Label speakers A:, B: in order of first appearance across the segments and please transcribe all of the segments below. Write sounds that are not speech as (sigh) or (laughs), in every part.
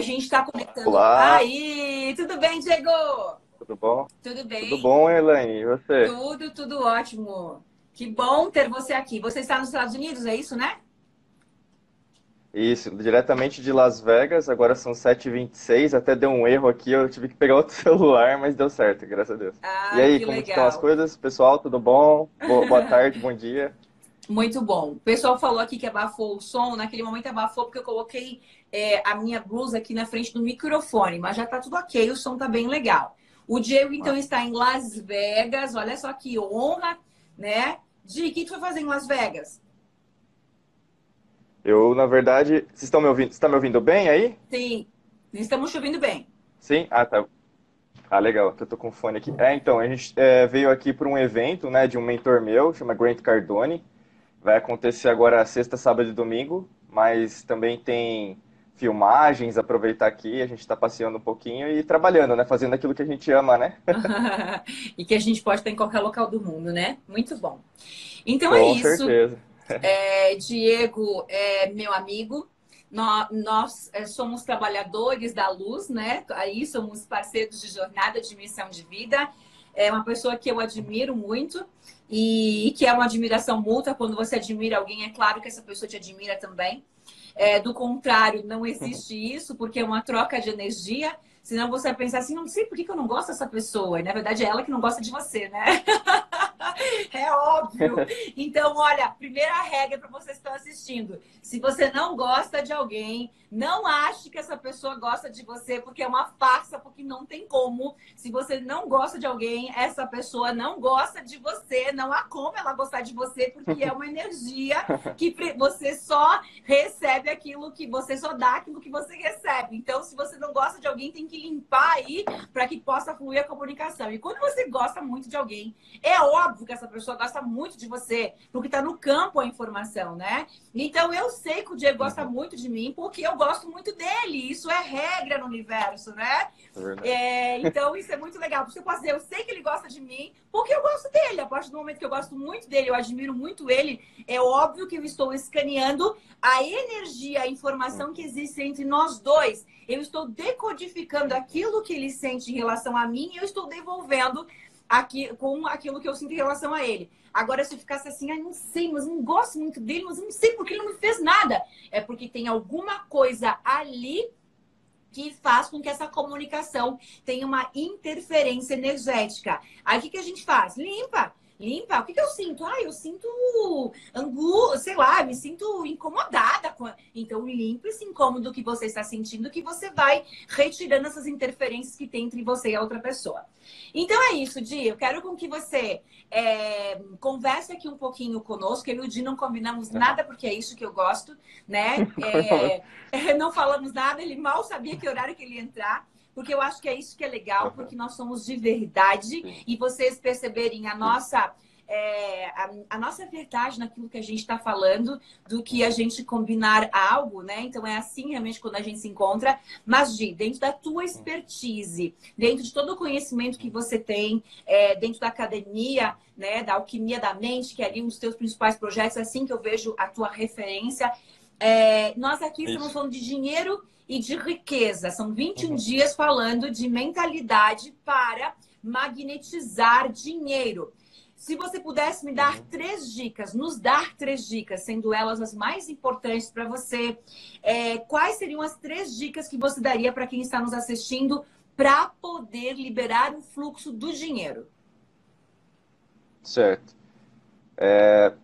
A: A gente está conectando.
B: Olá.
A: Aí, tudo bem, Diego?
B: Tudo bom?
A: Tudo bem?
B: Tudo bom, Elaine? E você?
A: Tudo, tudo ótimo. Que bom ter você aqui. Você está nos Estados Unidos, é isso, né?
B: Isso, diretamente de Las Vegas, agora são 7h26, até deu um erro aqui, eu tive que pegar outro (laughs) celular, mas deu certo, graças a Deus.
A: Ah,
B: e aí, como
A: legal.
B: estão as coisas? Pessoal, tudo bom? Boa, boa tarde, bom dia.
A: Muito bom. O pessoal falou aqui que abafou o som. Naquele momento abafou porque eu coloquei é, a minha blusa aqui na frente do microfone, mas já tá tudo ok, o som tá bem legal. O Diego, então, está em Las Vegas. Olha só que honra, né? Di, o que tu foi fazer em Las Vegas?
B: Eu, na verdade, vocês estão me ouvindo? Você está me ouvindo bem aí?
A: Sim, estamos chovendo bem.
B: Sim? Ah, tá. Ah, legal, que eu tô com fone aqui. É, então, a gente é, veio aqui para um evento, né, de um mentor meu, chama Grant Cardone. Vai acontecer agora sexta, sábado e domingo, mas também tem filmagens, aproveitar aqui, a gente está passeando um pouquinho e trabalhando, né, fazendo aquilo que a gente ama, né? (laughs)
A: e que a gente pode estar em qualquer local do mundo, né? Muito bom. Então é
B: Com
A: isso.
B: certeza. (laughs)
A: É, Diego é meu amigo. Nó- Nós, é, somos trabalhadores da luz, né? Aí somos parceiros de jornada de missão de vida. É uma pessoa que eu admiro muito e que é uma admiração mútua. Quando você admira alguém, é claro que essa pessoa te admira também. É, do contrário, não existe (laughs) isso, porque é uma troca de energia. Senão você vai pensar assim, não sei por que que eu não gosto dessa pessoa. E na verdade é ela que não gosta de você, né? (laughs) (laughs) É óbvio. Então, olha, primeira regra para vocês que estão assistindo: se você não gosta de alguém, não ache que essa pessoa gosta de você, porque é uma farsa, porque não tem como. Se você não gosta de alguém, essa pessoa não gosta de você, não há como ela gostar de você, porque é uma energia que você só recebe aquilo que você só dá aquilo que você recebe. Então, se você não gosta de alguém, tem que limpar aí para que possa fluir a comunicação. E quando você gosta muito de alguém, é óbvio que essa pessoa gosta muito de você, porque está no campo a informação, né? Então eu sei que o Diego gosta muito de mim, porque eu gosto muito dele. Isso é regra no universo, né?
B: É.
A: É, então isso é muito legal. Porque eu posso dizer, eu sei que ele gosta de mim, porque eu gosto dele. A partir do momento que eu gosto muito dele, eu admiro muito ele, é óbvio que eu estou escaneando a energia, a informação que existe entre nós dois. Eu estou decodificando aquilo que ele sente em relação a mim e eu estou devolvendo aqui, com aquilo que eu sinto em relação a ele. Agora, se eu ficasse assim, ah, não sei, mas não gosto muito dele, mas não sei porque ele não me fez nada. É porque tem alguma coisa ali que faz com que essa comunicação tenha uma interferência energética. Aí o que, que a gente faz? Limpa. Limpa. O que, que eu sinto? Ah, eu sinto angu, sei lá, me sinto incomodada. Com... Então, limpa esse incômodo que você está sentindo, que você vai retirando essas interferências que tem entre você e a outra pessoa. Então é isso, Di. Eu quero com que você é, converse aqui um pouquinho conosco. Eu e o Di não combinamos nada, porque é isso que eu gosto, né? (laughs) É, (laughs) não falamos nada, ele mal sabia que horário que ele ia entrar. Porque eu acho que é isso que é legal, porque nós somos de verdade e vocês perceberem a nossa. é, a, a nossa verdade naquilo que a gente está falando, do que a gente combinar algo, né? Então é assim realmente quando a gente se encontra. Mas, Gi, dentro da tua expertise, dentro de todo o conhecimento que você tem, é, dentro da academia, né? Da alquimia da mente, que é ali um dos teus principais projetos, é assim que eu vejo a tua referência. É, nós aqui
B: Isso.
A: estamos falando de dinheiro e de riqueza. São 21 dias falando de mentalidade para magnetizar dinheiro. Se você pudesse me dar três dicas, nos dar três dicas, sendo elas as mais importantes para você, é, quais seriam as três dicas que você daria para quem está nos assistindo para poder liberar o fluxo do dinheiro?
B: Certo. É,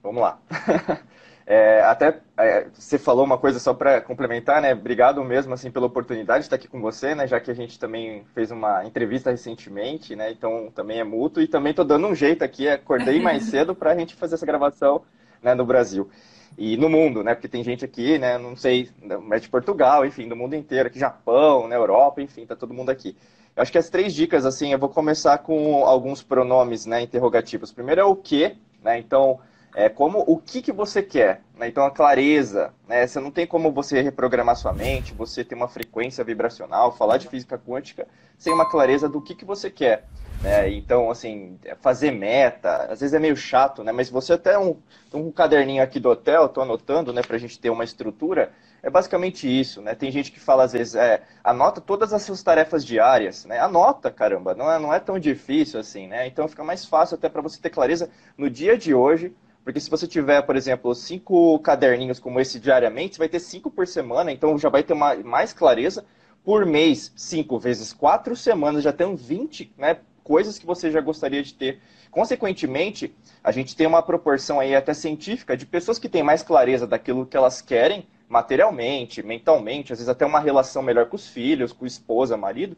B: vamos lá. (laughs) É, até é, você falou uma coisa só para complementar, né? Obrigado mesmo assim pela oportunidade de estar aqui com você, né? Já que a gente também fez uma entrevista recentemente, né? Então também é mútuo e também tô dando um jeito aqui, acordei mais (laughs) cedo para a gente fazer essa gravação, né, no Brasil e no mundo, né? Porque tem gente aqui, né? Não sei, é de Portugal, enfim, do mundo inteiro, aqui Japão, né? Europa, enfim, tá todo mundo aqui. Eu acho que as três dicas, assim, eu vou começar com alguns pronomes, né? Interrogativos. Primeiro é o que, né? Então é como o que, que você quer. Né? Então, a clareza. Né? Você não tem como você reprogramar sua mente, você ter uma frequência vibracional, falar de física quântica sem uma clareza do que, que você quer. Né? Então, assim, fazer meta, às vezes é meio chato, né? mas você até um, um caderninho aqui do hotel, estou anotando né, a gente ter uma estrutura. é basicamente isso, né? Tem gente que fala às vezes, é, anota todas as suas tarefas diárias, né? Anota, caramba, não é, não é tão difícil assim, né? Então fica mais fácil até para você ter clareza no dia de hoje, porque se você tiver, por exemplo, cinco caderninhos como esse diariamente, você vai ter cinco por semana, então já vai ter uma, mais clareza. Por mês, cinco vezes quatro semanas, já tem 20 né, coisas que você já gostaria de ter. Consequentemente, a gente tem uma proporção aí até científica de pessoas que têm mais clareza daquilo que elas querem materialmente, mentalmente, às vezes até uma relação melhor com os filhos, com a esposa, marido,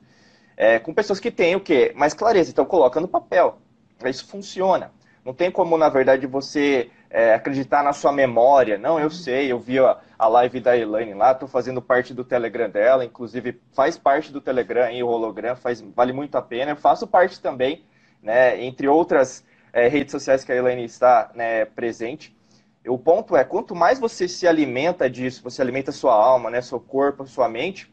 B: é, com pessoas que têm o quê? Mais clareza. Então, coloca no papel. Isso funciona. Não tem como, na verdade, você é, acreditar na sua memória. Não, eu sei, eu vi a, a live da Elaine lá, estou fazendo parte do Telegram dela, inclusive faz parte do Telegram aí, o hologram, faz, vale muito a pena. Eu faço parte também, né, entre outras é, redes sociais que a Elaine está né, presente. O ponto é, quanto mais você se alimenta disso, você alimenta sua alma, né, seu corpo, sua mente,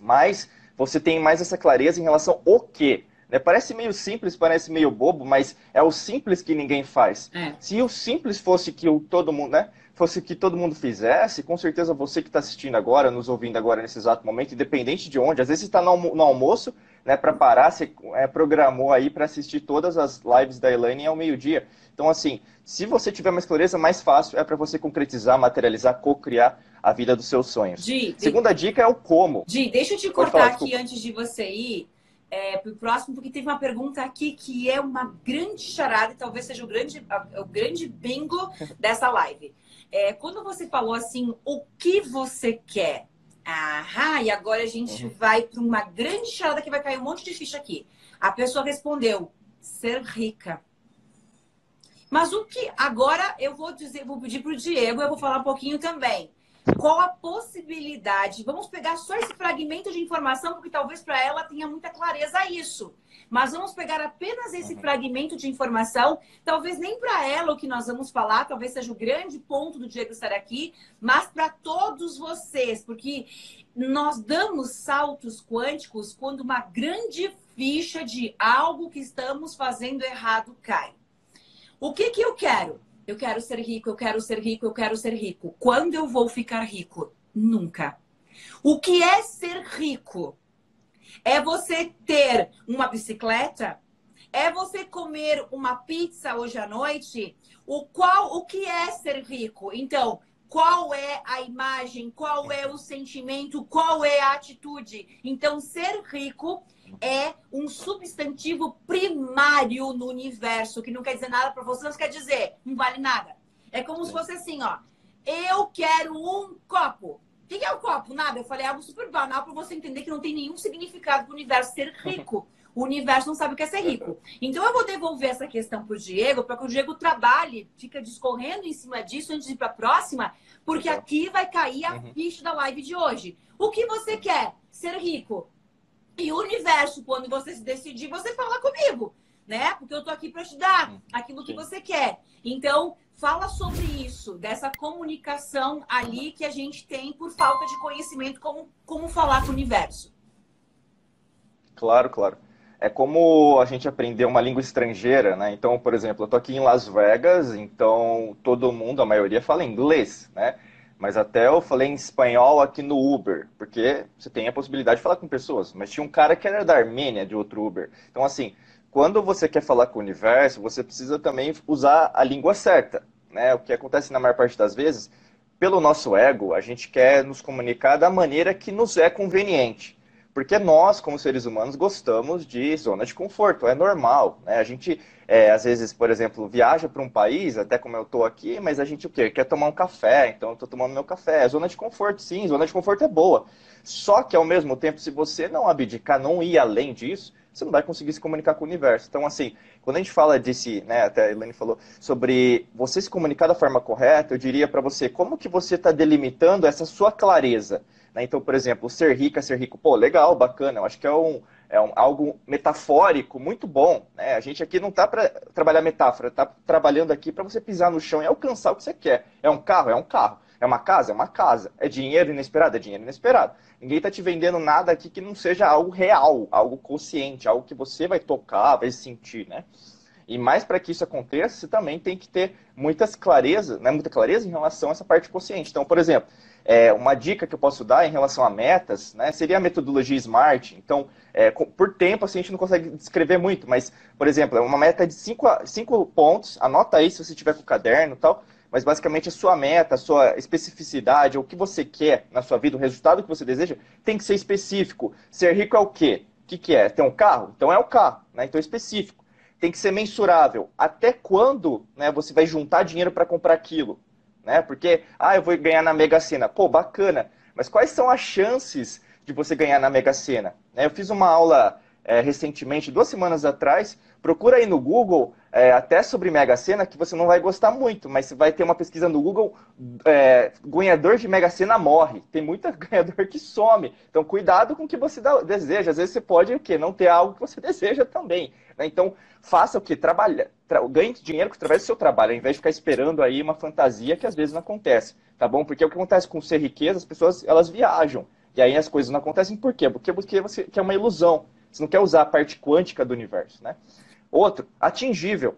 B: mais você tem mais essa clareza em relação ao quê. Né? Parece meio simples, parece meio bobo, mas é o simples que ninguém faz. É. Se o simples fosse que o todo mundo, né? Fosse que todo mundo fizesse, com certeza você que está assistindo agora, nos ouvindo agora nesse exato momento, independente de onde, às vezes está no, no almoço, né, para parar, você é, programou aí para assistir todas as lives da Elaine ao meio-dia. Então, assim, se você tiver mais clareza, mais fácil é para você concretizar, materializar, co-criar a vida dos seus sonhos. Di, Segunda de... dica é o como.
A: Di, deixa eu te cortar falar, aqui desculpa. antes de você ir é, para o próximo, porque teve uma pergunta aqui que é uma grande charada e talvez seja o grande, o grande bingo (laughs) dessa live. É, quando você falou assim, o que você quer? Aham, e agora a gente uhum. vai para uma grande charada que vai cair um monte de ficha aqui. A pessoa respondeu, ser rica. Mas o que agora eu vou dizer, vou pedir para o Diego, eu vou falar um pouquinho também. Qual a possibilidade? Vamos pegar só esse fragmento de informação, porque talvez para ela tenha muita clareza isso. Mas vamos pegar apenas esse uhum. fragmento de informação, talvez nem para ela o que nós vamos falar, talvez seja o grande ponto do Diego estar aqui, mas para todos vocês, porque nós damos saltos quânticos quando uma grande ficha de algo que estamos fazendo errado cai. O que, que eu quero? Eu quero ser rico, eu quero ser rico, eu quero ser rico. Quando eu vou ficar rico? Nunca. O que é ser rico? É você ter uma bicicleta? É você comer uma pizza hoje à noite? O qual o que é ser rico? Então, qual é a imagem, qual é o sentimento, qual é a atitude? Então, ser rico é um substantivo primário no universo, que não quer dizer nada para você, não quer dizer, não vale nada. É como se fosse assim, ó. Eu quero um copo. O que é o um copo? Nada. Eu falei algo super banal para você entender que não tem nenhum significado para o universo ser rico. O universo não sabe o que é ser rico. Então eu vou devolver essa questão para o Diego, para que o Diego trabalhe, fica discorrendo em cima disso antes de ir para a próxima, porque aqui vai cair a uhum. ficha da live de hoje. O que você quer? Ser rico. E o universo, quando você se decidir, você fala comigo, né? Porque eu tô aqui para te dar aquilo que você quer. Então, fala sobre isso, dessa comunicação ali que a gente tem por falta de conhecimento, como, como falar com o universo.
B: Claro, claro. É como a gente aprender uma língua estrangeira, né? Então, por exemplo, eu tô aqui em Las Vegas, então todo mundo, a maioria, fala inglês, né? Mas até eu falei em espanhol aqui no Uber, porque você tem a possibilidade de falar com pessoas. Mas tinha um cara que era da Armênia, de outro Uber. Então, assim, quando você quer falar com o universo, você precisa também usar a língua certa. Né? O que acontece na maior parte das vezes, pelo nosso ego, a gente quer nos comunicar da maneira que nos é conveniente. Porque nós, como seres humanos, gostamos de zona de conforto, é normal. Né? A gente, é, às vezes, por exemplo, viaja para um país, até como eu estou aqui, mas a gente o quê? Quer tomar um café, então eu estou tomando meu café. É zona de conforto, sim, zona de conforto é boa. Só que, ao mesmo tempo, se você não abdicar, não ir além disso, você não vai conseguir se comunicar com o universo. Então, assim, quando a gente fala desse, né, até a Elaine falou, sobre você se comunicar da forma correta, eu diria para você, como que você está delimitando essa sua clareza? Né? Então, por exemplo, ser rico é ser rico. Pô, legal, bacana. Eu acho que é, um, é um, algo metafórico muito bom. Né? A gente aqui não está para trabalhar metáfora, está trabalhando aqui para você pisar no chão e alcançar o que você quer. É um carro? É um carro. É uma casa? É uma casa. É dinheiro inesperado? É dinheiro inesperado. Ninguém está te vendendo nada aqui que não seja algo real, algo consciente, algo que você vai tocar, vai sentir, né? E mais para que isso aconteça, você também tem que ter muitas clareza, né, muita clareza em relação a essa parte consciente. Então, por exemplo, é, uma dica que eu posso dar em relação a metas né, seria a metodologia SMART. Então, é, por tempo, assim, a gente não consegue descrever muito, mas, por exemplo, é uma meta de cinco, cinco pontos, anota aí se você tiver com o caderno e tal, mas basicamente a sua meta, a sua especificidade, o que você quer na sua vida, o resultado que você deseja, tem que ser específico. Ser rico é o quê? O que, que é? Ter um carro? Então é o carro, né? então é específico. Tem que ser mensurável. Até quando né, você vai juntar dinheiro para comprar aquilo? Né? Porque, ah, eu vou ganhar na Mega Sena. Pô, bacana. Mas quais são as chances de você ganhar na Mega Sena? Né, eu fiz uma aula é, recentemente, duas semanas atrás, procura aí no Google é, até sobre Mega Sena que você não vai gostar muito, mas você vai ter uma pesquisa no Google, é, ganhador de Mega Sena morre. Tem muito (laughs) ganhador que some. Então cuidado com o que você deseja. Às vezes você pode o quê? não ter algo que você (laughs) deseja também. Né? Então faça o que? Trabalha, tra ganhe dinheiro através do seu trabalho, ao invés de ficar esperando aí uma fantasia que às vezes não acontece. Tá bom? Porque o que acontece com ser riqueza, as pessoas elas viajam. E aí as coisas não acontecem por quê? Porque, porque você quer uma ilusão. Você não quer usar a parte quântica do universo, né? Outro, atingível.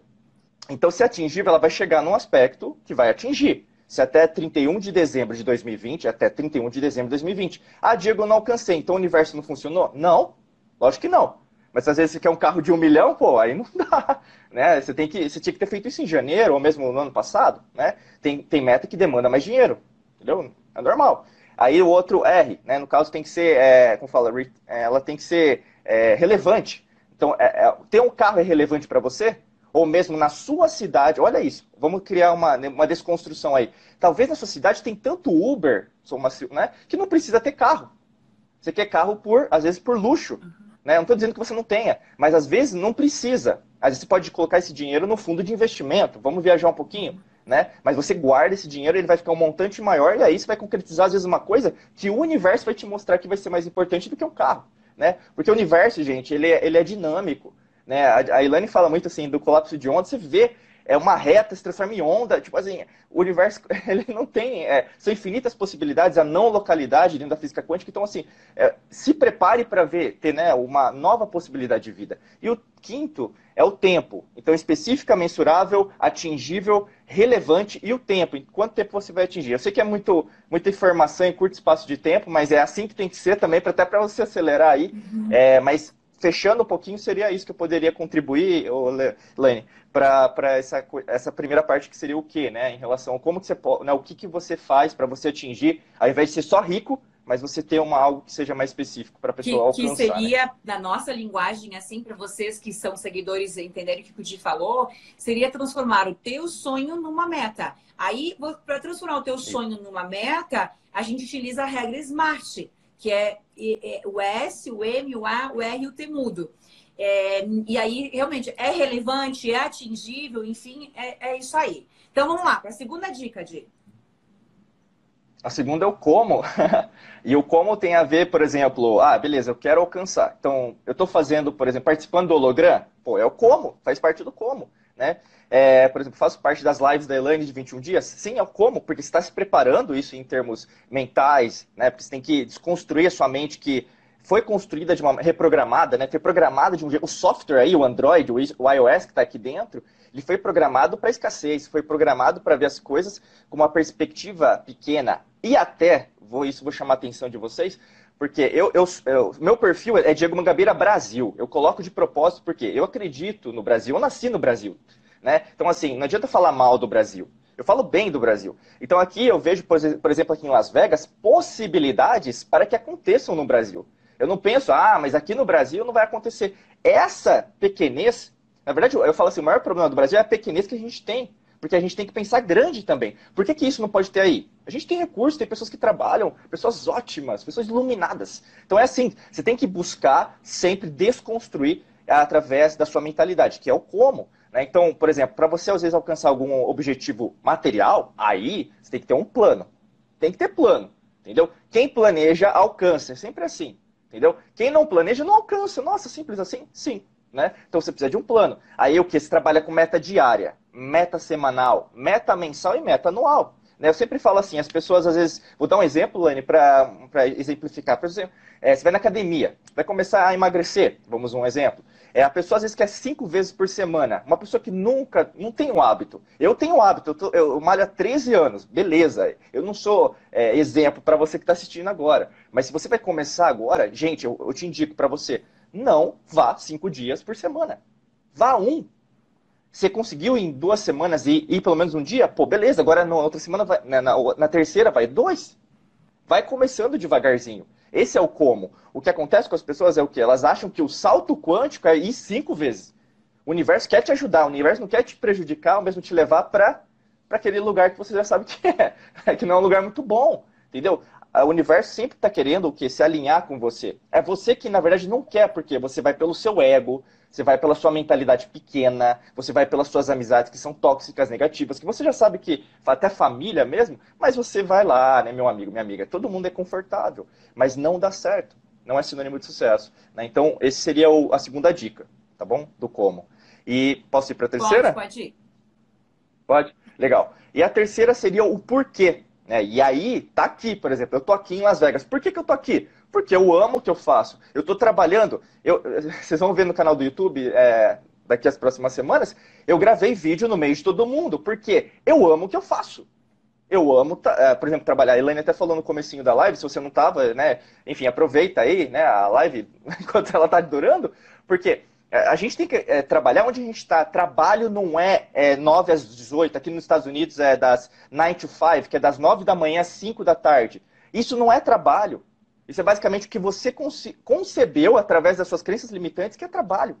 B: Então, se atingível, ela vai chegar num aspecto que vai atingir. Se até 31 de dezembro de 2020, até 31 de dezembro de 2020. Ah, Diego, eu não alcancei, então o universo não funcionou? Não, lógico que não. Mas às vezes você quer um carro de um milhão, pô, aí não dá. (laughs) Né? Você, tem que, você tinha que ter feito isso em janeiro ou mesmo no ano passado. Né? Tem, tem meta que demanda mais dinheiro. Entendeu? É normal. Aí o outro R, né? no caso tem que ser, é, como fala, ela tem que ser é, relevante. Então, é, é, ter um carro é relevante para você? Ou mesmo na sua cidade, olha isso, vamos criar uma, né, uma desconstrução aí. Talvez na sua cidade tem tanto Uber, uma, né, que não precisa ter carro. Você quer carro por, às vezes, por luxo. Uhum. Né? Não estou dizendo que você não tenha, mas às vezes não precisa. Às vezes você pode colocar esse dinheiro no fundo de investimento. Vamos viajar um pouquinho. Né? Mas você guarda esse dinheiro, ele vai ficar um montante maior, e aí você vai concretizar, às vezes, uma coisa que o universo vai te mostrar que vai ser mais importante do que um carro né? Porque o universo, gente, ele é, ele é dinâmico, né? A, a Ilane fala muito assim do colapso de onda, você vê é uma reta se transforma em onda, tipo assim, o universo (laughs) ele não tem, é, são infinitas possibilidades, a não localidade dentro da física quântica, então assim, é, se prepare para ver, ter né, uma nova possibilidade de vida. E o quinto é o tempo, então específica, mensurável, atingível, relevante e o tempo, em quanto tempo você vai atingir. Eu sei que é muito, muita informação em curto espaço de tempo, mas é assim que tem que ser também, até para você acelerar aí, uhum. é, mas fechando um pouquinho, seria isso que eu poderia contribuir, Lane, para essa, essa primeira parte que seria o quê, né? Em relação a como que você pode, né, o que, que você faz para você atingir, ao invés de ser só rico, mas você ter uma, algo que seja mais específico para a pessoa que,
A: alcançar. Que seria, né? na nossa linguagem, assim, para vocês que são seguidores entenderem o que o Di falou, seria transformar o teu sonho numa meta. Aí, para transformar o teu sonho numa meta, a gente utiliza a regra SMART que é, o S, o M, o A, o R e o T. É, e aí, realmente, é relevante, é atingível, enfim, é, é isso aí. Então, vamos lá, para a segunda dica, Di.
B: A segunda é o como. (laughs) e o como tem a ver, por exemplo, ah, beleza, eu quero alcançar. Então, eu estou fazendo, por exemplo, participando do holograma, pô, é o como, faz parte do como, né? É, por exemplo, faço parte das lives da Elaine de 21 dias. Sim, é como? Porque você está se preparando isso em termos mentais, né? Porque você tem que desconstruir a sua mente que foi construída de uma reprogramada, né? Foi programada de um jeito. O software aí, o Android, o iOS que está aqui dentro, ele foi programado para escassez, foi programado para ver as coisas com uma perspectiva pequena. E até, vou isso vou chamar a atenção de vocês, porque eu, eu, eu, meu perfil é Diego Mangabeira Brasil. Eu coloco de propósito porque eu acredito no Brasil, eu nasci no Brasil. Né? Então, assim, não adianta falar mal do Brasil. Eu falo bem do Brasil. Então, aqui eu vejo, por exemplo, aqui em Las Vegas, possibilidades para que aconteçam no Brasil. Eu não penso, ah, mas aqui no Brasil não vai acontecer. Essa pequenez, na verdade, eu falo assim, o maior problema do Brasil é a pequenez que a gente tem. Porque a gente tem que pensar grande também. Por que, que isso não pode ter aí? A gente tem recursos, tem pessoas que trabalham, pessoas ótimas, pessoas iluminadas. Então é assim, você tem que buscar sempre desconstruir através da sua mentalidade, que é o como. Né? Então, por exemplo, para você às vezes alcançar algum objetivo material, aí você tem que ter um plano. Tem que ter plano, entendeu? Quem planeja, alcança. É sempre assim, entendeu? Quem não planeja, não alcança. Nossa, simples assim? Sim. Né? Então você precisa de um plano. Aí o que? Você trabalha com meta diária, meta semanal, meta mensal e meta anual. Né? Eu sempre falo assim, as pessoas às vezes. Vou dar um exemplo, Lani, para exemplificar. Por exemplo, é, você vai na academia, vai começar a emagrecer, vamos um exemplo. É, a pessoa às vezes quer cinco vezes por semana. Uma pessoa que nunca, não tem um hábito. Eu tenho um hábito, eu, tô, eu malho há 13 anos, beleza. Eu não sou é, exemplo para você que está assistindo agora. Mas se você vai começar agora, gente, eu, eu te indico para você, não vá cinco dias por semana. Vá um. Você conseguiu em duas semanas ir, ir pelo menos um dia? Pô, beleza, agora na outra semana, vai, na, na, na terceira vai dois. Vai começando devagarzinho. Esse é o como. O que acontece com as pessoas é o que? Elas acham que o salto quântico é ir cinco vezes. O universo quer te ajudar, o universo não quer te prejudicar, ou mesmo te levar para aquele lugar que você já sabe que é, (laughs) que não é um lugar muito bom, entendeu? O universo sempre está querendo o quê? Se alinhar com você. É você que, na verdade, não quer, porque você vai pelo seu ego, você vai pela sua mentalidade pequena, você vai pelas suas amizades que são tóxicas, negativas, que você já sabe que até família mesmo, mas você vai lá, né, meu amigo, minha amiga, todo mundo é confortável, mas não dá certo, não é sinônimo de sucesso. Né? Então, esse seria o, a segunda dica, tá bom? Do como. E posso ir para a terceira?
A: Pode, pode ir.
B: Pode? Legal. E a terceira seria o porquê. Né? E aí, tá aqui, por exemplo, eu tô aqui em Las Vegas. Por que, que eu tô aqui? Porque eu amo o que eu faço. Eu estou trabalhando. Eu, (laughs) vocês vão ver no canal do YouTube é, daqui as próximas semanas. Eu gravei vídeo no meio de todo mundo. Porque eu amo o que eu faço. Eu amo, é, por exemplo, trabalhar. A Elaine até falou no comecinho da live, se você não estava, né? Enfim, aproveita aí, né? A live (laughs) enquanto ela está durando. Porque a gente tem que é, trabalhar onde a gente está. Trabalho não é, é 9 às 18. Aqui nos Estados Unidos é das 9 to 5, que é das 9 da manhã às 5 da tarde. Isso não é trabalho. Isso é basicamente o que você concebeu através das suas crenças limitantes, que é trabalho.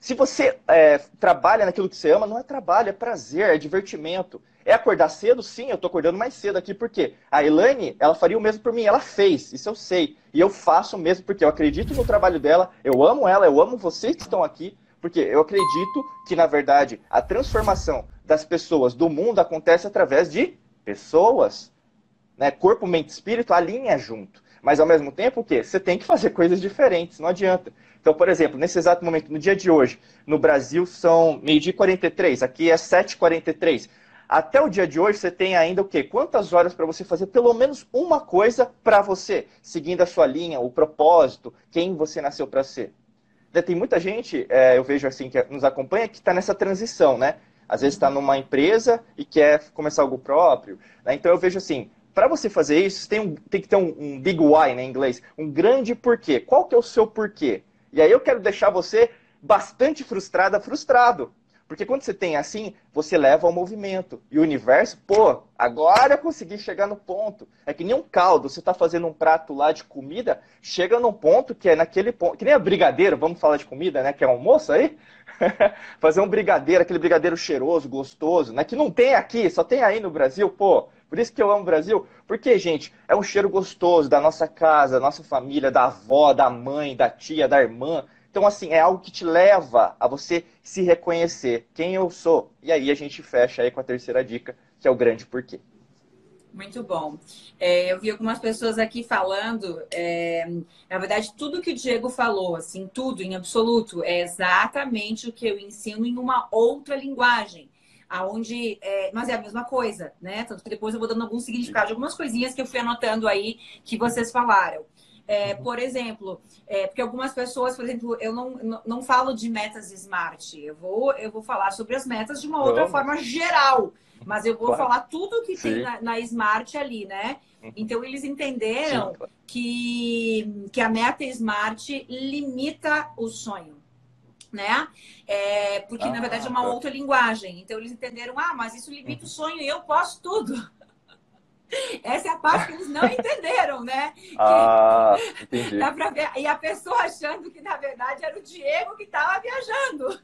B: Se você é, trabalha naquilo que você ama, não é trabalho, é prazer, é divertimento. É acordar cedo? Sim, eu estou acordando mais cedo aqui, porque a Elaine, ela faria o mesmo por mim, ela fez, isso eu sei. E eu faço o mesmo porque eu acredito no trabalho dela, eu amo ela, eu amo vocês que estão aqui, porque eu acredito que, na verdade, a transformação das pessoas, do mundo, acontece através de pessoas. Né? Corpo, mente e espírito alinha junto. Mas ao mesmo tempo, o quê? Você tem que fazer coisas diferentes, não adianta. Então, por exemplo, nesse exato momento, no dia de hoje, no Brasil são meio-dia 43, aqui é 7h43. Até o dia de hoje, você tem ainda o quê? Quantas horas para você fazer pelo menos uma coisa para você, seguindo a sua linha, o propósito, quem você nasceu para ser? Né, tem muita gente, é, eu vejo assim, que nos acompanha, que está nessa transição, né? Às vezes está numa empresa e quer começar algo próprio. Né? Então eu vejo assim, para você fazer isso, tem, um, tem que ter um, um, big why né, em inglês, um grande porquê. Qual que é o seu porquê? E aí eu quero deixar você bastante frustrada, frustrado. Porque quando você tem assim, você leva ao movimento. E o universo, pô, agora eu consegui chegar no ponto. É que nem um caldo, você está fazendo um prato lá de comida, chega num ponto que é naquele ponto. Que nem a brigadeiro, vamos falar de comida, né? Que é almoço aí? (laughs) Fazer um brigadeiro, aquele brigadeiro cheiroso, gostoso, né? Que não tem aqui, só tem aí no Brasil, pô. Por isso que eu amo o Brasil. Porque, gente, é um cheiro gostoso da nossa casa, da nossa família, da avó, da mãe, da tia, da irmã. Então, assim, é algo que te leva a você se reconhecer quem eu sou. E aí a gente fecha aí com a terceira dica, que é o grande porquê.
A: Muito bom. É, eu vi algumas pessoas aqui falando, é, na verdade, tudo que o Diego falou, assim, tudo em absoluto, é exatamente o que eu ensino em uma outra linguagem aonde é, mas é a mesma coisa, né? Tanto que depois eu vou dando algum significado de algumas coisinhas que eu fui anotando aí que vocês falaram. É, uhum. por exemplo, é, porque algumas pessoas, por exemplo, eu não, não, não, falo de metas smart, eu vou, eu vou falar sobre as metas de uma outra Vamos. forma geral, mas eu vou claro. falar tudo que Sim. tem na, na, smart ali, né? Uhum. Então eles entenderam Sim. que, que a meta smart limita o sonho né? É, porque ah, na verdade é uma tá. outra linguagem. Então eles entenderam, ah, mas isso limita o uhum. sonho e eu posso tudo. Essa é a parte que eles não (laughs) entenderam, né?
B: Ah, entendi.
A: Dá pra ver. E a pessoa achando que, na verdade, era o Diego que estava viajando.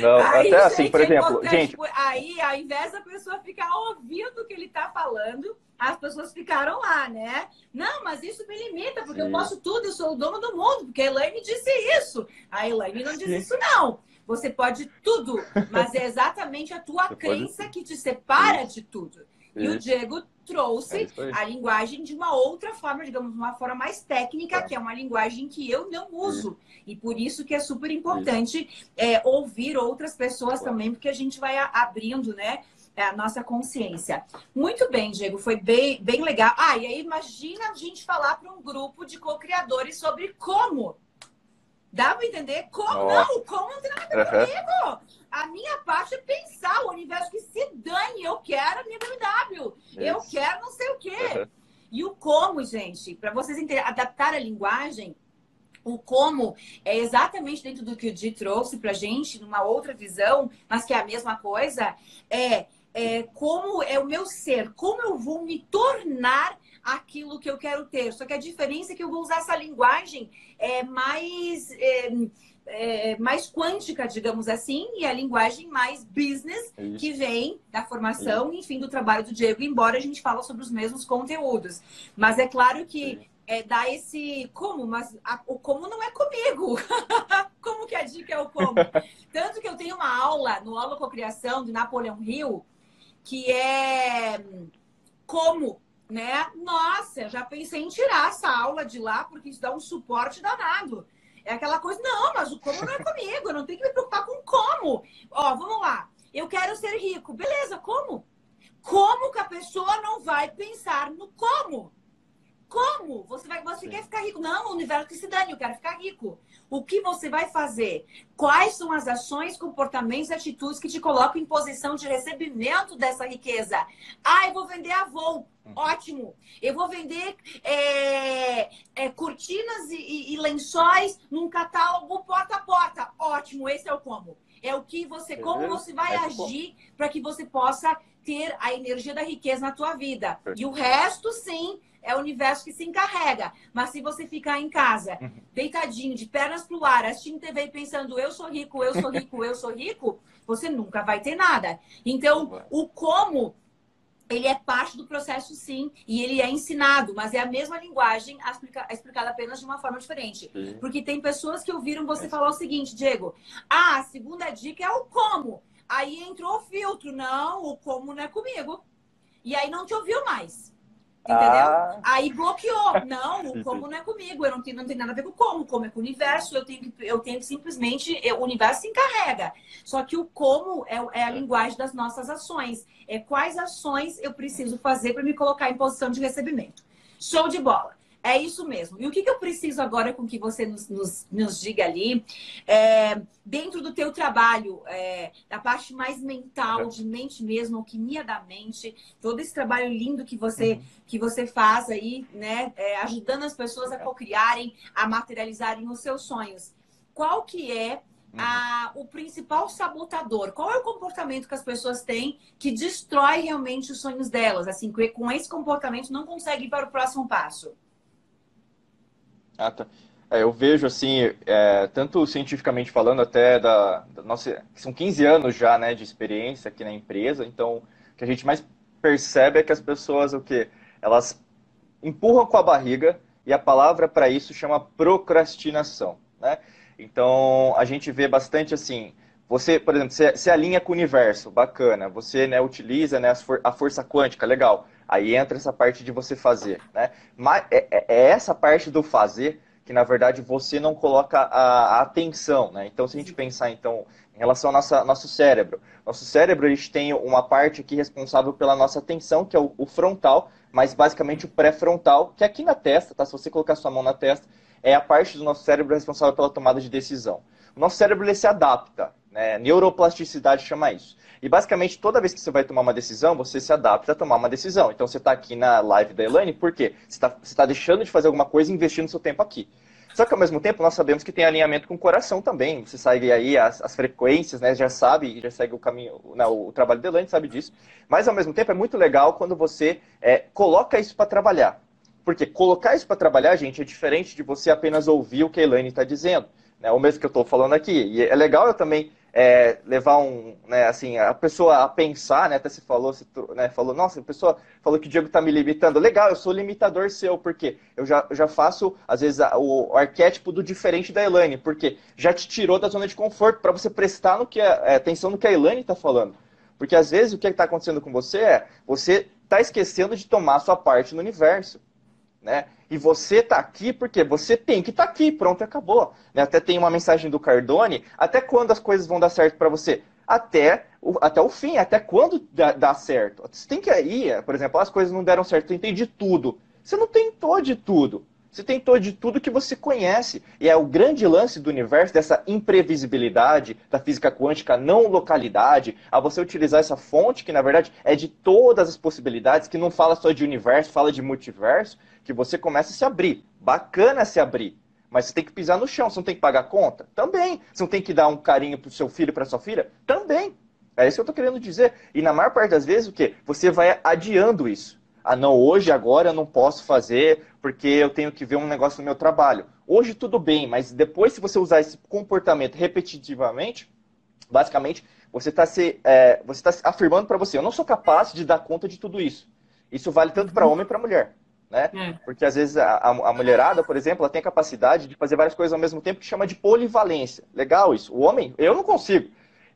B: Não, aí, até assim, gente, por exemplo, gente... Tipo,
A: aí, ao invés da pessoa ficar ouvindo o que ele está falando, as pessoas ficaram lá, né? Não, mas isso me limita, porque Sim. eu posso tudo, eu sou o dono do mundo, porque a Elaine disse isso. A Elaine não diz isso, não. Você pode tudo, mas é exatamente a tua Você crença pode... que te separa isso. de tudo. E isso. o Diego trouxe é a linguagem de uma outra forma, digamos, uma forma mais técnica, é. que é uma linguagem que eu não uso. E por isso que é super importante é, ouvir outras pessoas também, porque a gente vai abrindo, né? É a nossa consciência. Muito bem, Diego, foi bem, bem legal. Ah, e aí imagina a gente falar para um grupo de co-criadores sobre como Dá pra entender? Como? Não, como não tem nada a ver uhum. comigo. A minha parte é pensar o universo que se dane. Eu quero a minha BMW. Isso. Eu quero não sei o quê. Uhum. E o como, gente, para vocês entenderem, adaptar a linguagem, o como é exatamente dentro do que o Di trouxe pra gente, numa outra visão, mas que é a mesma coisa, é, é como é o meu ser, como eu vou me tornar aquilo que eu quero ter. Só que a diferença é que eu vou usar essa linguagem é, mais. É, é, mais quântica, digamos assim, e a linguagem mais business, Isso. que vem da formação, Isso. enfim, do trabalho do Diego, embora a gente fale sobre os mesmos conteúdos. Mas é claro que é, dá esse como, mas a, o como não é comigo. (laughs) como que a dica é o como? Tanto que eu tenho uma aula no Aula Cocriação de Napoleão Hill, que é como né? Nossa, já pensei em tirar essa aula de lá, porque isso dá um suporte danado. É aquela coisa, não, mas o como não é comigo, eu não tenho que me preocupar com como. Ó, vamos lá. Eu quero ser rico. Beleza, como? Como que a pessoa não vai pensar no como? Como? Você, vai, você quer ficar rico? Não, o universo que se dane, eu quero ficar rico. O que você vai fazer? Quais são as ações, comportamentos e atitudes que te colocam em posição de recebimento dessa riqueza? Ah, eu vou vender a voo. Uhum. Ótimo. Eu vou vender é, é, cortinas e, e, e lençóis num catálogo porta a porta. Ótimo. Esse é o como. É o que você, como você vai é agir para que você possa ter a energia da riqueza na tua vida. E o resto, sim, é o universo que se encarrega. Mas se você ficar em casa, uhum. deitadinho, de pernas pro ar, assistindo TV e pensando eu sou rico, eu sou rico, eu sou rico, você nunca vai ter nada. Então, o como ele é parte do processo, sim, e ele é ensinado, mas é a mesma linguagem explicada apenas de uma forma diferente. Sim. Porque tem pessoas que ouviram você é. falar o seguinte, Diego: ah, a segunda dica é o como. Aí entrou o filtro, não, o como não é comigo. E aí não te ouviu mais. Entendeu? Ah. Aí bloqueou. (laughs) Não, o como não é comigo. Eu não tenho, não tenho nada a ver com como. Como é com o universo. Eu tenho que, eu tenho que simplesmente. Eu, o universo se encarrega. Só que o como é, é a linguagem das nossas ações. É quais ações eu preciso fazer para me colocar em posição de recebimento. Show de bola. É isso mesmo. E o que, que eu preciso agora com que você nos, nos, nos diga ali, é, dentro do teu trabalho, é, da parte mais mental, de mente mesmo, alquimia da mente, todo esse trabalho lindo que você, uhum. que você faz aí, né, é, ajudando as pessoas a cocriarem, a materializarem os seus sonhos. Qual que é a, o principal sabotador? Qual é o comportamento que as pessoas têm que destrói realmente os sonhos delas? Assim, com esse comportamento não consegue ir para o próximo passo.
B: Ah, tá. É, eu vejo assim, é, tanto cientificamente falando, até da, da, nossa. São 15 anos já né, de experiência aqui na empresa, então o que a gente mais percebe é que as pessoas, o quê? Elas empurram com a barriga e a palavra para isso chama procrastinação. Né? Então a gente vê bastante assim. Você, por exemplo, você, alinha com o universo, bacana. Você né, utiliza né, a força quântica, legal. Aí entra essa parte de você fazer, né? Mas é, é, é essa parte do fazer que na verdade você não coloca a, a, atenção, né? Então se a gente pensar então em relação ao nosso, nosso cérebro, nosso cérebro a gente tem uma parte aqui responsável pela nossa atenção, que é o, o frontal, mas basicamente o pré-frontal, que é aqui na testa, tá? Se você colocar sua mão na testa, é a parte do nosso cérebro responsável pela tomada de decisão. O nosso cérebro ele se adapta, né? Neuroplasticidade chama isso. E basicamente, toda vez que você vai tomar uma decisão, você se adapta a tomar uma decisão. Então você está aqui na live da Elaine, por quê? Você está tá deixando de fazer alguma coisa e investindo seu tempo aqui. Só que ao mesmo tempo nós sabemos que tem alinhamento com o coração também. Você segue aí as, as frequências, né? Já sabe, já segue o caminho, não, né, o trabalho da Elaine sabe disso. Mas ao mesmo tempo é muito legal quando você é, coloca isso para trabalhar. Porque colocar isso para trabalhar, gente, é diferente de você apenas ouvir o que a Elaine está dizendo. Né? O mesmo que eu estou falando aqui. E é legal eu também é, levar um, né, assim, a pessoa a pensar, né, até se falou, se, né, falou, nossa, a pessoa falou que o Diego está me limitando. Legal, eu sou limitador seu, porque eu já, já faço, às vezes, o, o, arquétipo do diferente da Elaine, porque já te tirou da zona de conforto para você prestar no que é, atenção no que a Elaine está falando. Porque às vezes o que está acontecendo com você é, você está esquecendo de tomar a sua parte no universo né? E você está aqui porque você tem que estar tá aqui, pronto, acabou. Né? Até tem uma mensagem do Cardone, até quando as coisas vão dar certo para você? Até o, até o fim, até quando dá, dá, certo. Você tem que ir, por exemplo, as coisas não deram certo, eu tentei de tudo. Você não tentou de tudo. Você tentou de tudo que você conhece. E é o grande lance do universo, dessa imprevisibilidade da física quântica, não localidade, a você utilizar essa fonte, que na verdade é de todas as possibilidades, que não fala só de universo, fala de multiverso, que você começa a se abrir. Bacana se abrir. Mas você tem que pisar no chão, você não tem que pagar conta? Também. Você não tem que dar um carinho pro seu filho, para sua filha? Também. É isso que eu estou querendo dizer. E na maior parte das vezes, o quê? Você vai adiando isso. Ah, não, hoje, agora eu não posso fazer porque eu tenho que ver um negócio no meu trabalho. Hoje tudo bem, mas depois, se você usar esse comportamento repetitivamente, basicamente, você está se, é, você tá afirmando para você: eu não sou capaz de dar conta de tudo isso. Isso vale tanto para homem e para mulher. Né? É. Porque às vezes a, a, mulherada, por exemplo, ela tem a capacidade de fazer várias coisas ao mesmo tempo que chama de polivalência. Legal isso. O homem, eu não consigo.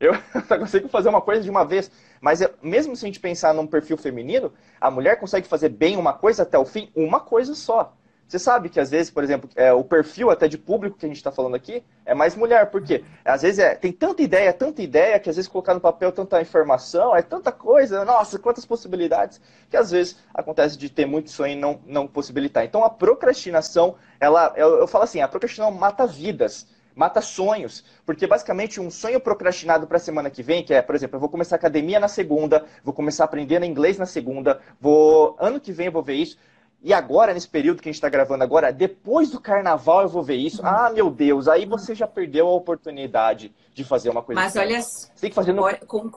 B: Eu (laughs) só consigo fazer uma coisa de uma vez. Mas eu, mesmo se a gente pensar num perfil feminino, a mulher consegue fazer bem uma coisa até o fim, uma coisa só. Você sabe que às vezes, por exemplo, é, o perfil até de público que a gente está falando aqui é mais mulher. Por quê? Às vezes é, tem tanta ideia, tanta ideia, que às vezes colocar no papel tanta informação, é tanta coisa, nossa, quantas possibilidades, que às vezes acontece de ter muito sonho e não, não possibilitar. Então a procrastinação, ela, eu, eu falo assim, a procrastinação mata vidas mata sonhos. Porque basicamente um sonho procrastinado para a semana que vem, que é, por exemplo, eu vou começar academia na segunda, vou começar aprendendo inglês na segunda, vou ano que vem eu vou ver isso. E agora, nesse período que a gente está gravando agora, depois do carnaval eu vou ver isso. Uhum. Ah, meu Deus, aí você já perdeu a oportunidade de fazer uma coisa
A: Mas assim. olha, você tem que fazer no... com,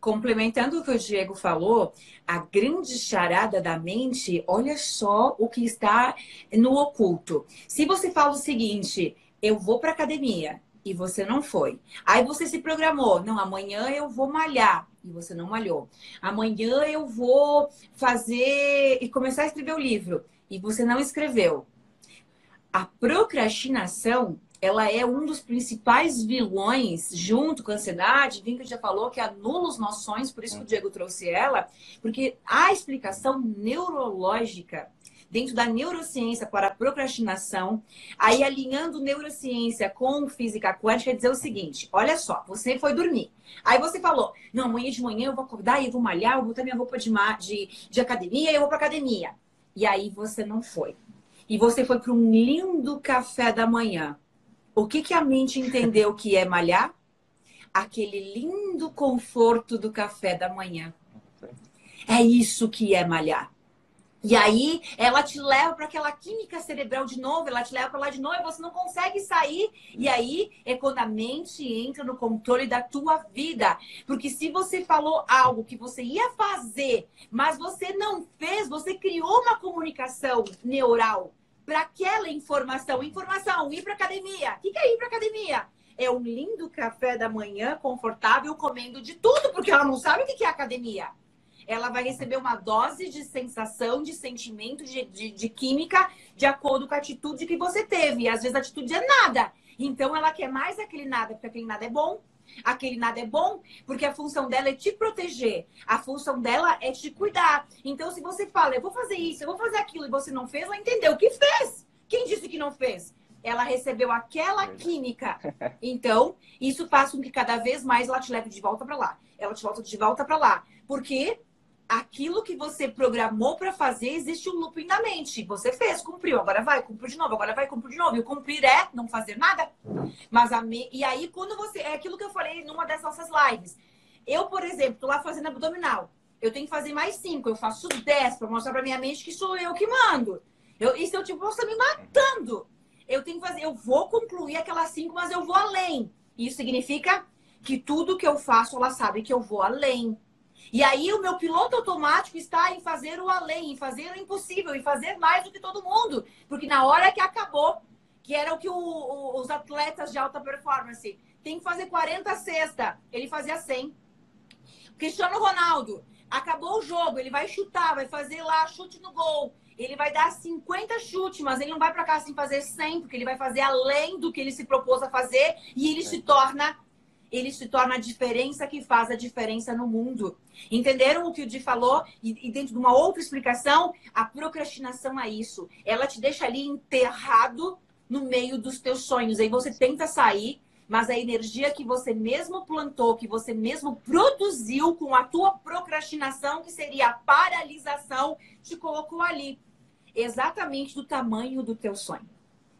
A: complementando o que o Diego falou, a grande charada da mente, olha só o que está no oculto. Se você fala o seguinte, eu vou para academia e você não foi. Aí você se programou, não, amanhã eu vou malhar e você não malhou. Amanhã eu vou fazer e começar a escrever o livro e você não escreveu. A procrastinação, ela é um dos principais vilões, junto com a ansiedade, Vinca já falou que anula os nossos sonhos, por isso que o Diego trouxe ela, porque a explicação neurológica dentro da neurociência para a procrastinação, aí alinhando neurociência com física quântica, dizer o seguinte: olha só, você foi dormir. Aí você falou: não, amanhã de manhã eu vou acordar e vou malhar, eu vou botar minha roupa de, de, de academia e eu vou para academia. E aí você não foi. E você foi para um lindo café da manhã. O que, que a mente entendeu que é malhar? Aquele lindo conforto do café da manhã. É isso que é malhar. E aí ela te leva para aquela química cerebral de novo, ela te leva para lá de novo e você não consegue sair. E aí é quando a mente entra no controle da tua vida. Porque se você falou algo que você ia fazer, mas você não fez, você criou uma comunicação neural para aquela informação. Informação, ir para academia. O que é ir para academia? É um lindo café da manhã, confortável, comendo de tudo, porque ela não sabe o que é academia ela vai receber uma dose de sensação, de sentimento, de, de, de química, de acordo com a atitude que você teve. E às vezes a atitude é nada. Então ela quer mais aquele nada, porque aquele nada é bom. Aquele nada é bom, porque a função dela é te proteger. A função dela é te cuidar. Então, se você fala, eu vou fazer isso, eu vou fazer aquilo, e você não fez, ela entendeu o que fez. Quem disse que não fez? ela recebeu aquela química. Então, isso faz com que cada vez mais ela te leve de volta para lá. Ela te volta de volta para lá. Porque aquilo que você programou para fazer, existe um looping na mente. Você fez, cumpriu, agora vai, cumpriu de novo, agora vai, cumpriu de novo. E o cumprir é não fazer nada. Mas a me... E aí, quando você. É aquilo que eu falei numa das nossas lives. Eu, por exemplo, tô lá fazendo abdominal. Eu tenho que fazer mais cinco, eu faço dez para mostrar para minha mente que sou eu que mando. Eu, se eu tipo, você me matando? Eu tenho que fazer, eu vou concluir aquelas cinco, mas eu vou além. Isso significa que tudo que eu faço, ela sabe que eu vou além. E aí o meu piloto automático está em fazer o além, em fazer o impossível, em fazer mais do que todo mundo. Porque na hora que acabou, que era o que o, o, os atletas de alta performance tem que fazer 40 cesta, ele fazia 100. Cristiano Ronaldo, acabou o jogo, ele vai chutar, vai fazer lá chute no gol. Ele vai dar 50 chutes, mas ele não vai para cá sem fazer 100, porque ele vai fazer além do que ele se propôs a fazer e ele se torna ele se torna a diferença que faz a diferença no mundo. Entenderam o que o Di falou? E, e, dentro de uma outra explicação, a procrastinação é isso. Ela te deixa ali enterrado no meio dos teus sonhos. Aí você tenta sair, mas a energia que você mesmo plantou, que você mesmo produziu com a tua procrastinação, que seria a paralisação, te colocou ali. exatamente do tamanho do teu sonho,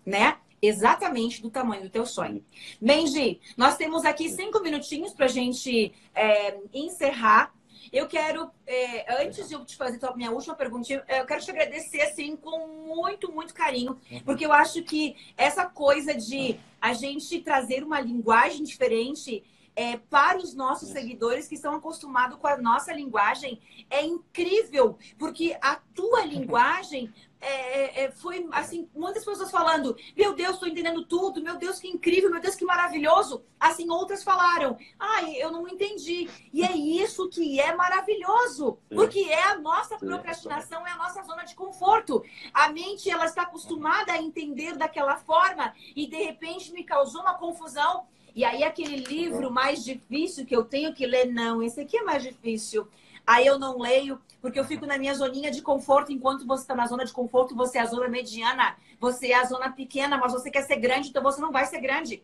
A: né? Exatamente do tamanho do teu sonho. Benji, nós temos aqui cinco minutinhos para a gente é, encerrar. Eu quero, é, antes de eu te fazer a minha última pergunta, eu quero te agradecer assim com muito, muito carinho, porque eu acho que essa coisa de a gente trazer uma linguagem diferente é, para os nossos seguidores que estão acostumados com a nossa linguagem é incrível, porque a tua (laughs) linguagem é, é, é, foi assim, muitas pessoas falando, meu Deus, estou entendendo tudo, meu Deus, que incrível, meu Deus, que maravilhoso. Assim, outras falaram, ai, eu não entendi. E é isso que é maravilhoso, porque é a nossa procrastinação, é a nossa zona de conforto. A mente, ela está acostumada a entender daquela forma e de repente me causou uma confusão. E aí, aquele livro mais difícil que eu tenho que ler, não, esse aqui é mais difícil. Aí eu não leio, porque eu fico na minha zoninha de conforto, enquanto você está na zona de conforto, você é a zona mediana, você é a zona pequena, mas você quer ser grande, então você não vai ser grande.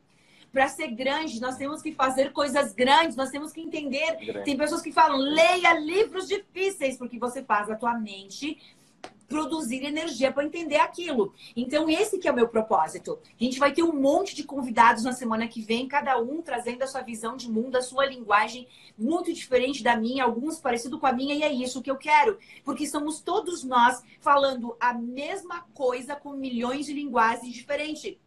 A: Para ser grande, nós temos que fazer coisas grandes, nós temos que entender. Grande. Tem pessoas que falam, leia livros difíceis, porque você faz a tua mente produzir energia para entender aquilo. Então, esse que é o meu propósito. A gente vai ter um monte de convidados na semana que vem, cada um trazendo a sua visão de mundo, a sua linguagem muito diferente da minha, alguns parecido com a minha, e é isso que eu quero. Porque somos todos nós falando a mesma coisa com milhões de linguagens diferentes.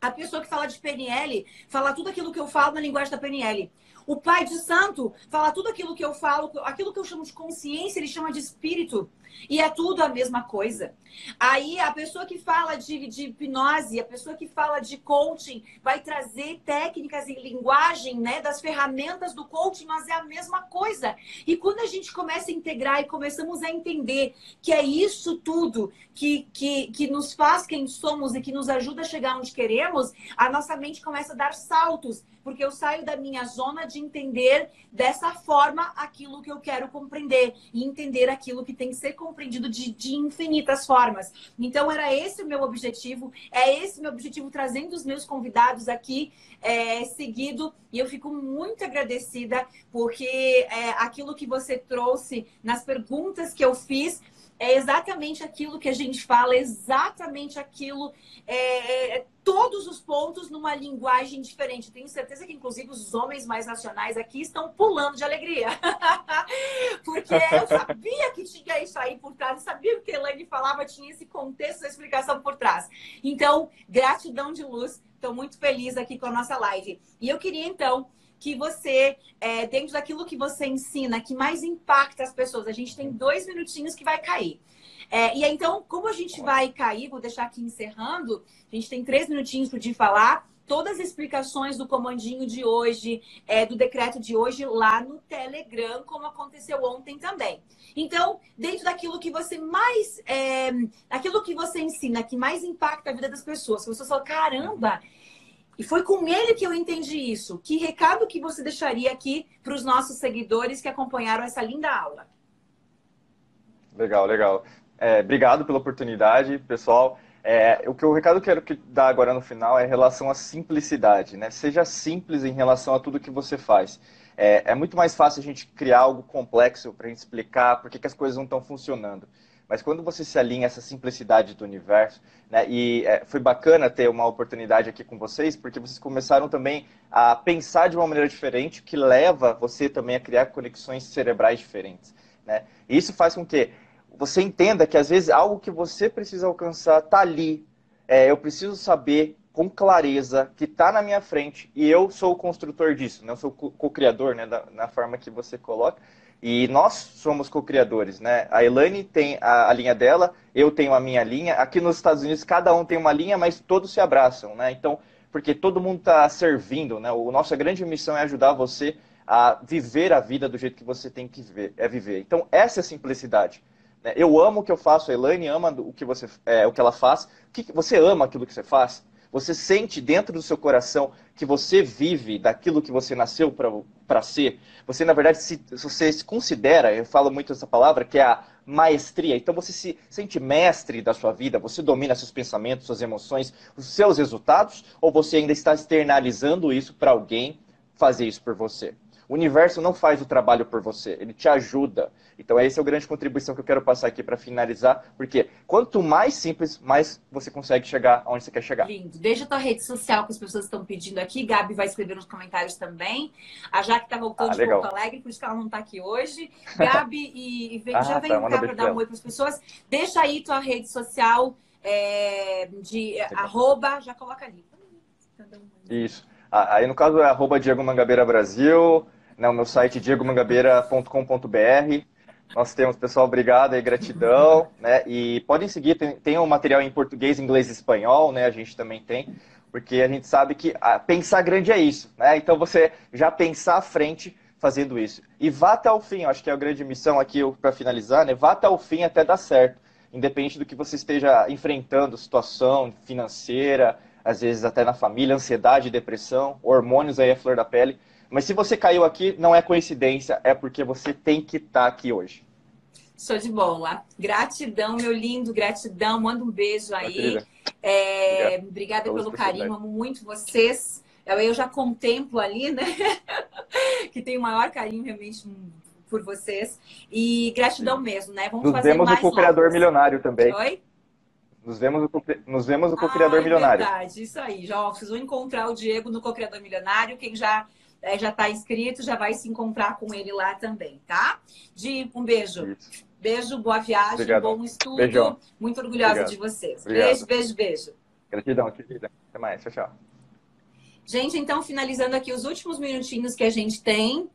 A: A pessoa que fala de PNL fala tudo aquilo que eu falo na linguagem da PNL. O pai de santo fala tudo aquilo que eu falo, aquilo que eu chamo de consciência, ele chama de espírito. E é tudo a mesma coisa. Aí a pessoa que fala de, de hipnose, a pessoa que fala de coaching, vai trazer técnicas e linguagem né, das ferramentas do coaching, mas é a mesma coisa. E quando a gente começa a integrar e começamos a entender que é isso tudo que, que, que nos faz quem somos e que nos ajuda a chegar onde queremos, a nossa mente começa a dar saltos porque eu saio da minha zona de entender dessa forma aquilo que eu quero compreender e entender aquilo que tem que ser compreendido de, de infinitas formas. Então, era esse o meu objetivo, é esse o meu objetivo trazendo os meus convidados aqui é, seguido e eu fico muito agradecida porque é, aquilo que você trouxe nas perguntas que eu fiz é exatamente aquilo que a gente fala, é exatamente aquilo, é, é, todos os pontos numa linguagem diferente. Tenho certeza que, inclusive, os homens mais nacionais aqui estão pulando de alegria. (laughs) Porque eu sabia que tinha isso aí por trás, eu sabia que a Elaine falava, tinha esse contexto, essa explicação por trás. Então, gratidão de luz, estou muito feliz aqui com a nossa live. E eu queria, então, que você, é, dentro daquilo que você ensina, que mais impacta as pessoas. A gente tem dois minutinhos que vai cair. É, e então, como a gente vai cair, vou deixar aqui encerrando, a gente tem três minutinhos para te falar todas as explicações do comandinho de hoje, é, do decreto de hoje, lá no Telegram, como aconteceu ontem também. Então, dentro daquilo que você mais. É, aquilo que você ensina, que mais impacta a vida das pessoas, que você fala, caramba, e foi com ele que eu entendi isso. Que recado que você deixaria aqui para os nossos seguidores que acompanharam essa linda aula?
B: Legal, legal. É, obrigado pela oportunidade, pessoal. É, o que o recado que eu quero dar agora no final é em relação à simplicidade, né? Seja simples em relação a tudo que você faz. É, é muito mais fácil a gente criar algo complexo para explicar por que, que as coisas não estão funcionando. Mas quando você se alinha a essa simplicidade do universo, né, e é, foi bacana ter uma oportunidade aqui com vocês, porque vocês começaram também a pensar de uma maneira diferente, que leva você também a criar conexões cerebrais diferentes. Né? E isso faz com que você entenda que às vezes algo que você precisa alcançar está ali. É, eu preciso saber com clareza que está na minha frente e eu sou o construtor disso, né? eu sou co-criador né, da, na forma que você coloca. E nós somos co-criadores, né? A Elaine tem a, a, linha dela, eu tenho a minha linha. Aqui nos Estados Unidos, cada um tem uma linha, mas todos se abraçam, né? Então, porque todo mundo está servindo, né? A nossa grande missão é ajudar você a viver a vida do jeito que você tem que viver, é viver. Então, essa é a simplicidade. Né? Eu amo o que eu faço, a Elaine ama o que, você, é, o que ela faz. O que, você ama aquilo que você faz? Você sente dentro do seu coração que você vive daquilo que você nasceu para ser. Você, na verdade, se, você se considera, eu falo muito essa palavra, que é a maestria. Então você se sente mestre da sua vida, você domina seus pensamentos, suas emoções, os seus resultados, ou você ainda está externalizando isso para alguém fazer isso por você? O universo não faz o trabalho por você, ele te ajuda. Então, essa é a grande contribuição que eu quero passar aqui para finalizar, porque quanto mais simples, mais você consegue chegar onde você quer chegar.
A: Lindo. Deixa a tua rede social que as pessoas estão pedindo aqui. Gabi vai escrever nos comentários também. A Jaque está voltando ah, de legal. Porto Alegre, por isso que ela não está aqui hoje. Gabi, e, e vem, ah, já vem tá, cá para dar um oi para as pessoas. Deixa aí tua rede social é, de arroba, já coloca ali.
B: Isso. Aí no caso é arroba Diego Mangabeira Brasil, né, o meu site diegomangabeira.com.br. Nós temos, pessoal, obrigado e gratidão, né? E podem seguir, tem, tem um material em português, inglês e espanhol, né? A gente também tem, porque a gente sabe que ah, pensar grande é isso, né? Então você já pensar à frente fazendo isso. E vá até o fim, acho que é a grande missão aqui para finalizar, né? Vá até o fim até dar certo, independente do que você esteja enfrentando, situação financeira, às vezes até na família, ansiedade, depressão, hormônios aí a flor da pele. Mas se você caiu aqui, não é coincidência, é porque você tem que estar tá aqui hoje.
A: Show de bola. Gratidão, meu lindo, gratidão. Manda um beijo aí. É, obrigada pelo carinho, amo muito vocês. Eu já contemplo ali, né? (laughs) que tem o maior carinho realmente por vocês. E gratidão mesmo, né?
B: Vamos Nos fazer vemos mais o co-criador milionário também. Oi? Nos vemos no, nos vemos no co-criador ah, milionário.
A: Verdade, isso aí. Já, vocês vão encontrar o Diego no co-criador milionário. Quem já é, já está inscrito, já vai se encontrar com ele lá também, tá? Di, um beijo. Isso. Beijo, boa viagem, Obrigado. bom estudo. Beijão. Muito orgulhosa Obrigado. de vocês. Obrigado. Beijo, beijo, beijo.
B: Gratidão, querida. Até mais. Tchau, tchau.
A: Gente, então, finalizando aqui os últimos minutinhos que a gente tem.